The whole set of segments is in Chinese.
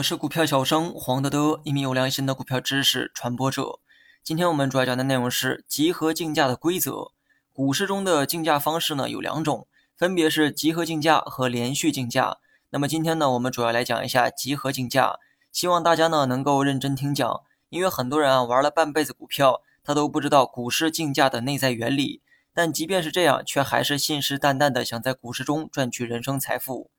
我是股票小生黄德德，一名有良心的股票知识传播者。今天我们主要讲的内容是集合竞价的规则。股市中的竞价方式呢有两种，分别是集合竞价和连续竞价。那么今天呢，我们主要来讲一下集合竞价。希望大家呢能够认真听讲，因为很多人啊玩了半辈子股票，他都不知道股市竞价的内在原理。但即便是这样，却还是信誓旦旦的想在股市中赚取人生财富。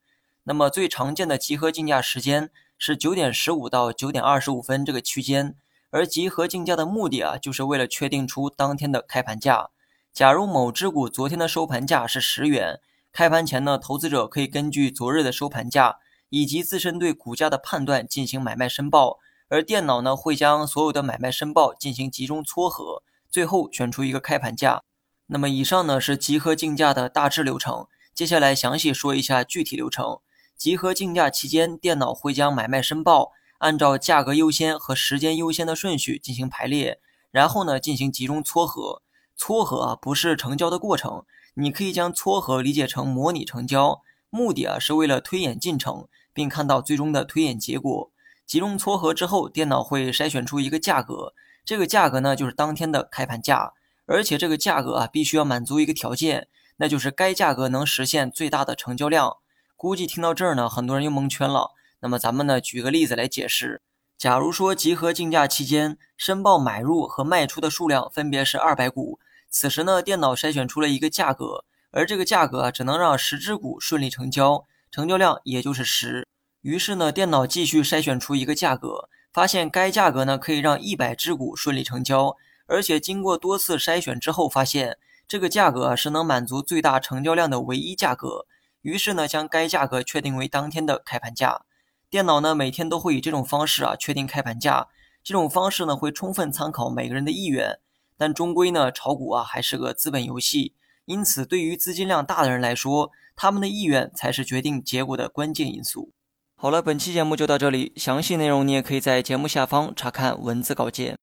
那么最常见的集合竞价时间是九点十五到九点二十五分这个区间，而集合竞价的目的啊，就是为了确定出当天的开盘价。假如某只股昨天的收盘价是十元，开盘前呢，投资者可以根据昨日的收盘价以及自身对股价的判断进行买卖申报，而电脑呢会将所有的买卖申报进行集中撮合，最后选出一个开盘价。那么以上呢是集合竞价的大致流程，接下来详细说一下具体流程。集合竞价期间，电脑会将买卖申报按照价格优先和时间优先的顺序进行排列，然后呢进行集中撮合。撮合啊不是成交的过程，你可以将撮合理解成模拟成交，目的啊是为了推演进程，并看到最终的推演结果。集中撮合之后，电脑会筛选出一个价格，这个价格呢就是当天的开盘价，而且这个价格啊必须要满足一个条件，那就是该价格能实现最大的成交量。估计听到这儿呢，很多人又蒙圈了。那么咱们呢，举个例子来解释。假如说集合竞价期间，申报买入和卖出的数量分别是二百股，此时呢，电脑筛选出了一个价格，而这个价格，只能让十只股顺利成交，成交量也就是十。于是呢，电脑继续筛选出一个价格，发现该价格呢可以让一百只股顺利成交，而且经过多次筛选之后，发现这个价格是能满足最大成交量的唯一价格。于是呢，将该价格确定为当天的开盘价。电脑呢，每天都会以这种方式啊确定开盘价。这种方式呢，会充分参考每个人的意愿。但终归呢，炒股啊还是个资本游戏。因此，对于资金量大的人来说，他们的意愿才是决定结果的关键因素。好了，本期节目就到这里，详细内容你也可以在节目下方查看文字稿件。